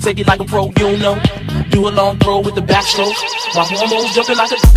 take it like a pro, you know. Do a long throw with the backstroke. My hormones jumping like a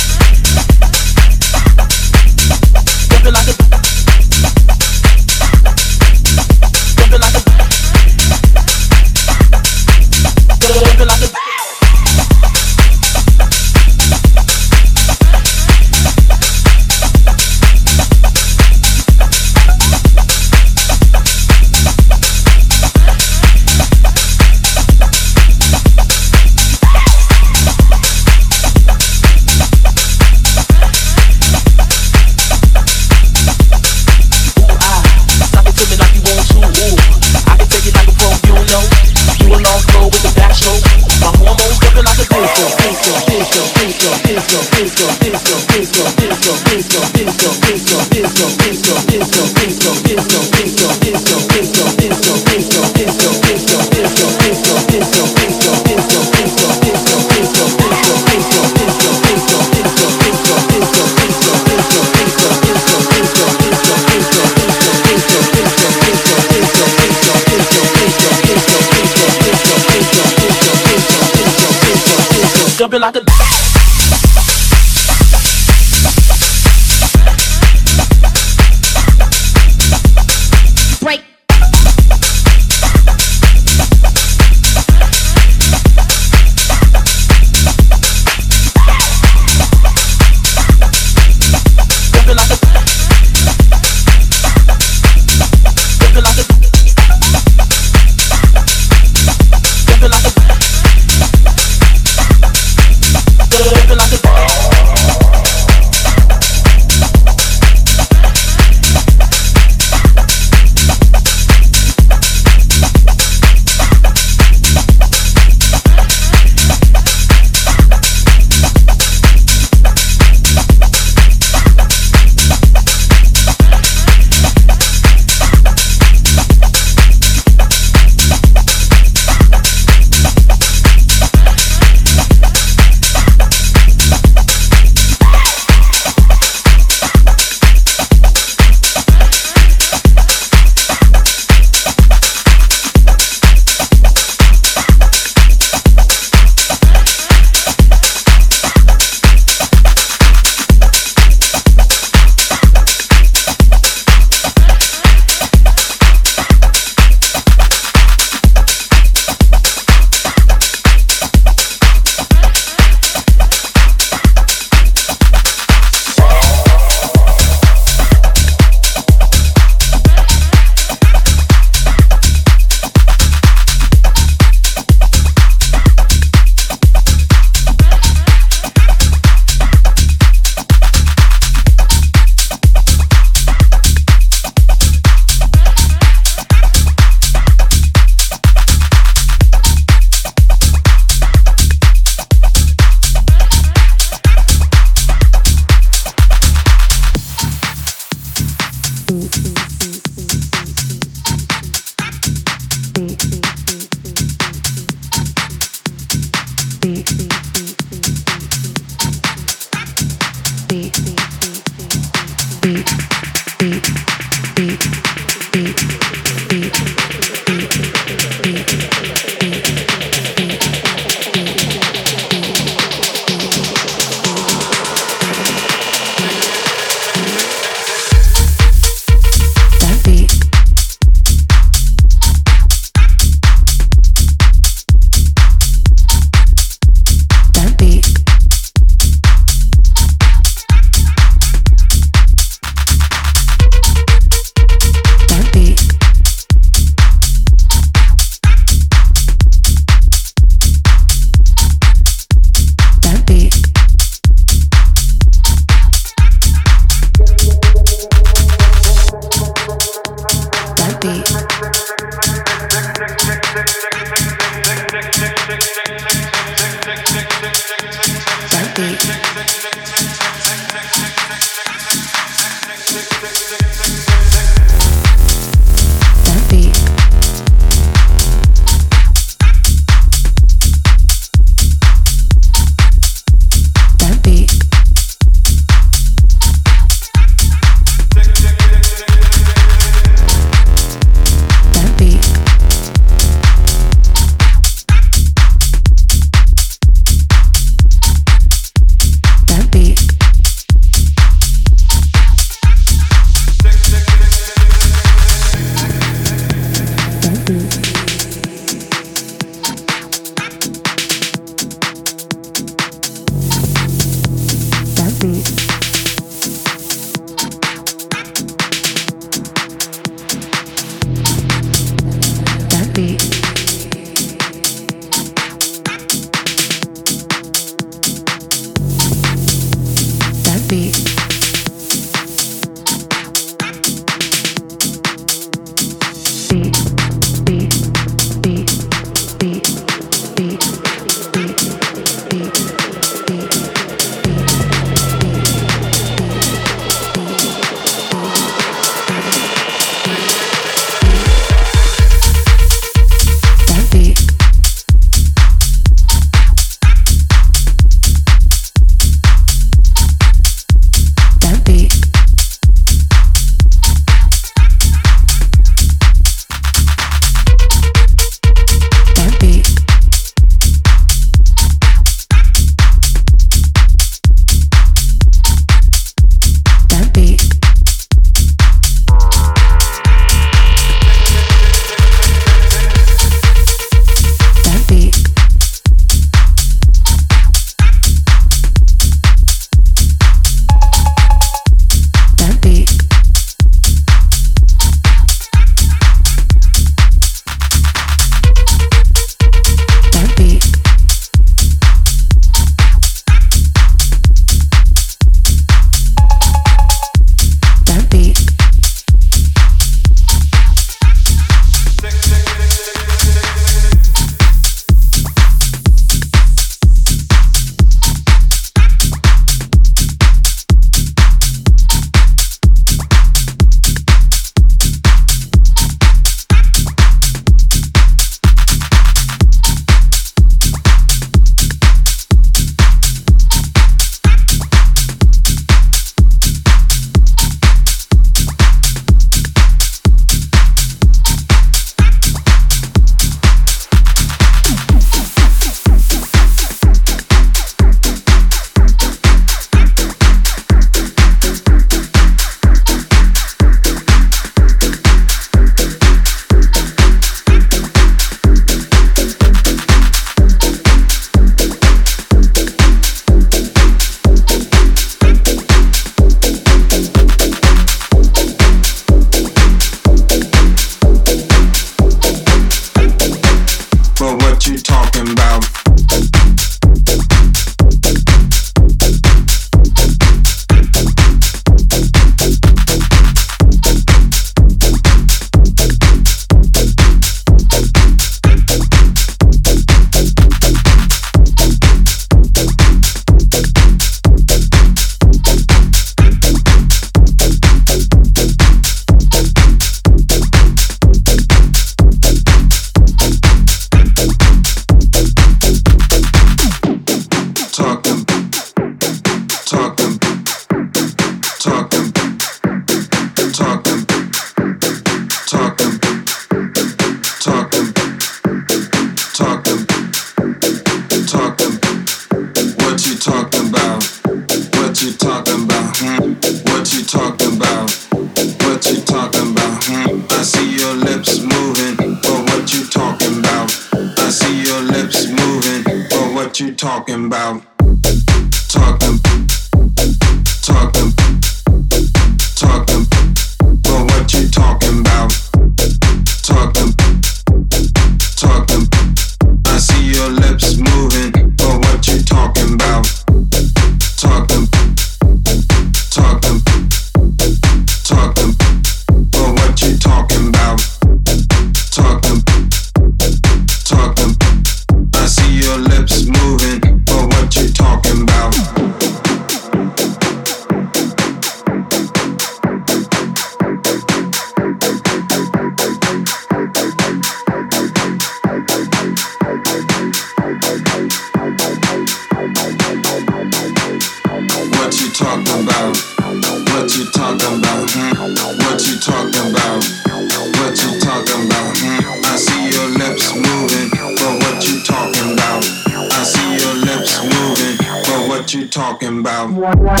talking about. Or what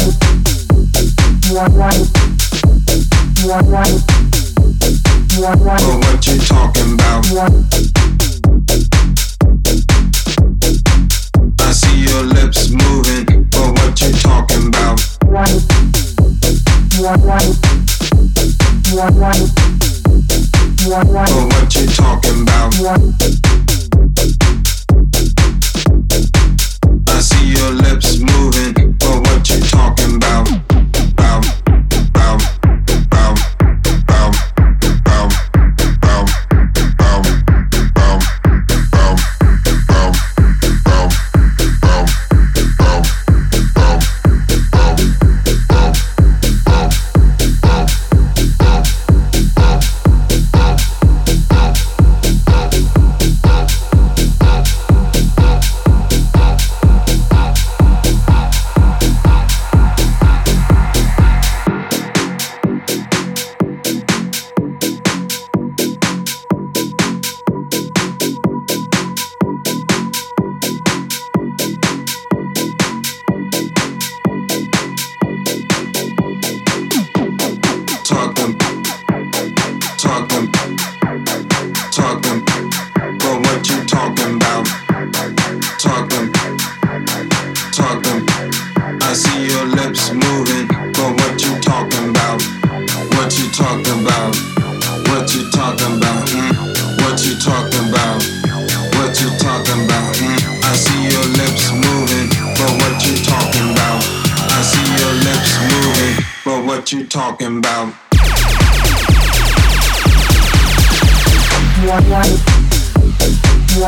you talking about. I see your lips moving, but what you talking about? Or what you talking about? I see your lips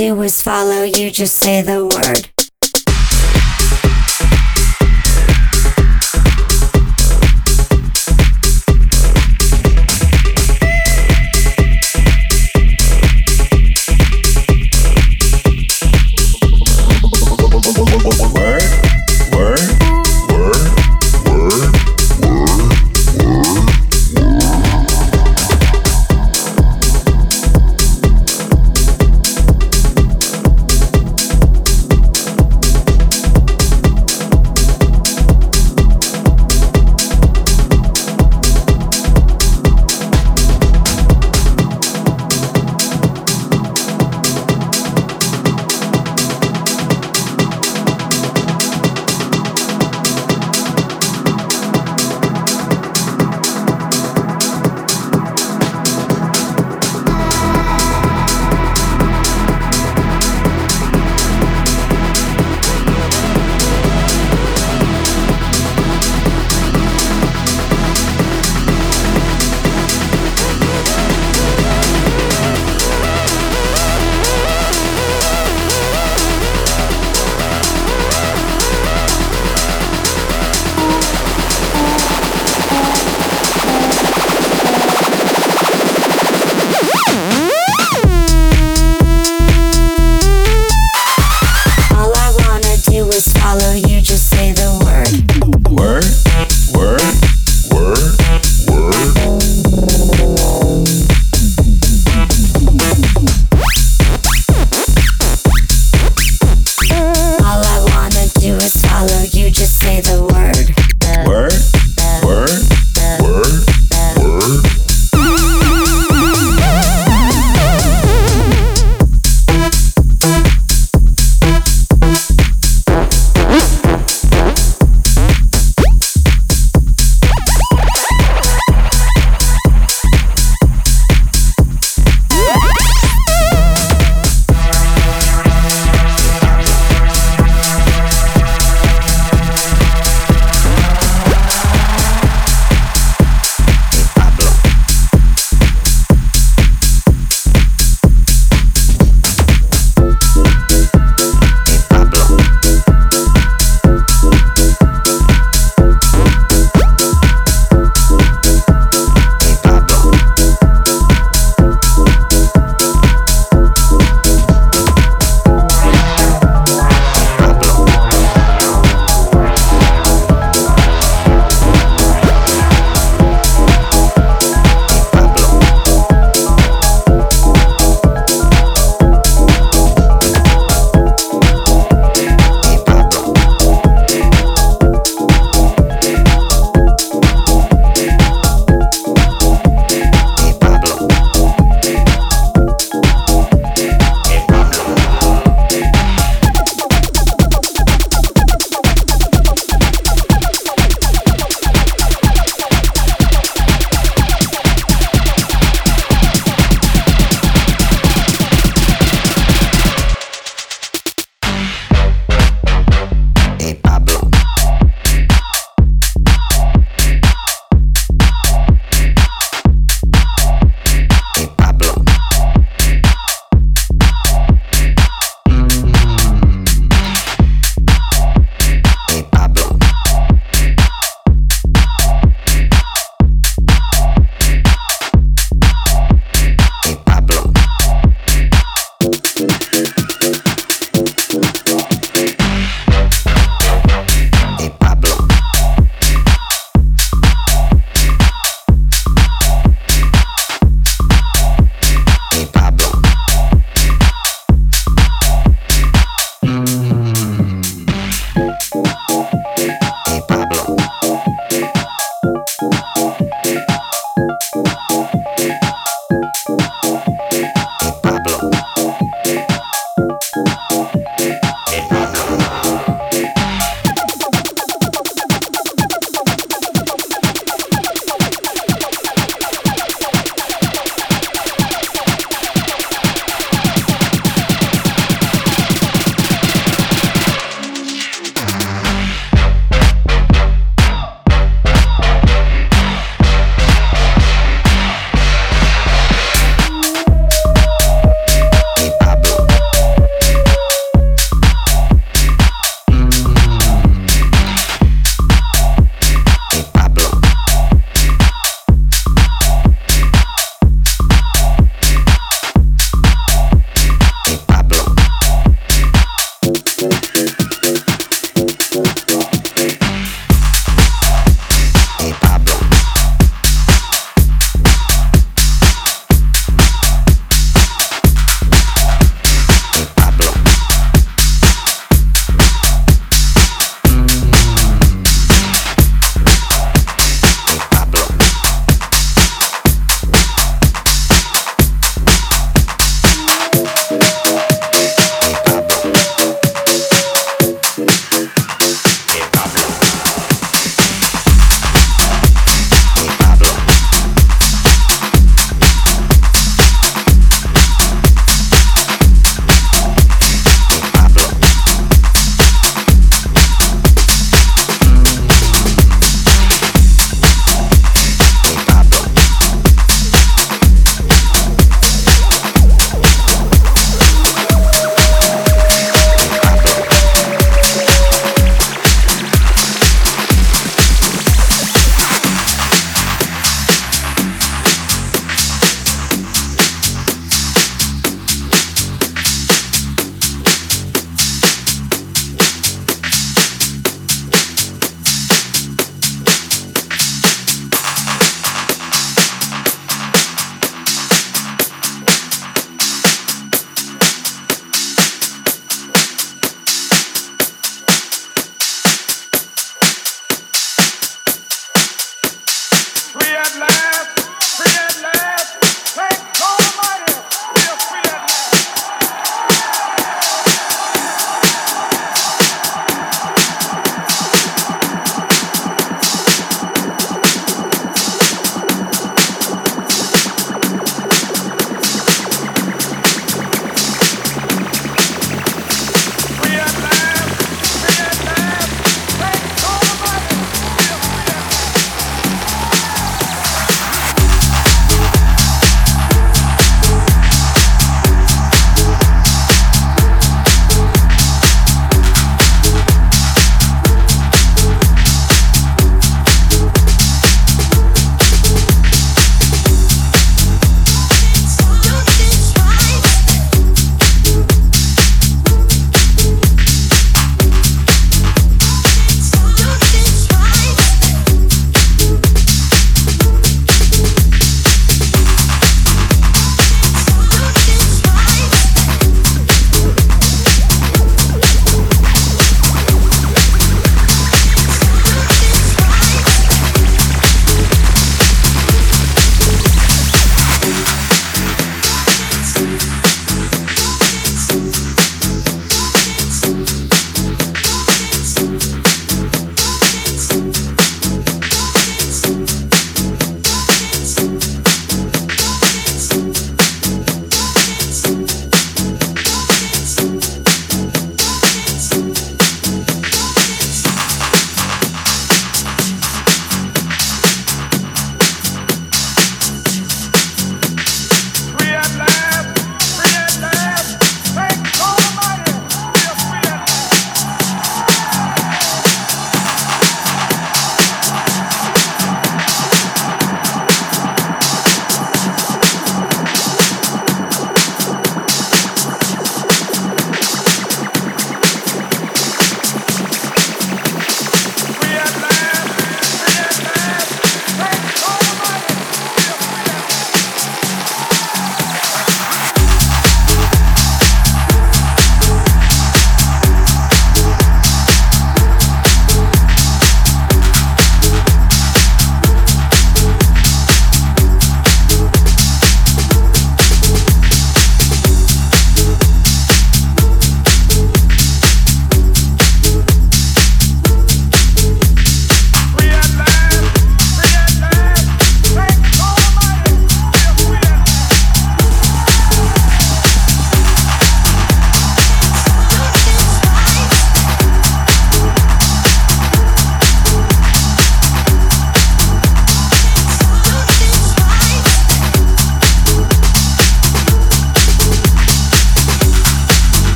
do is follow, you just say the word.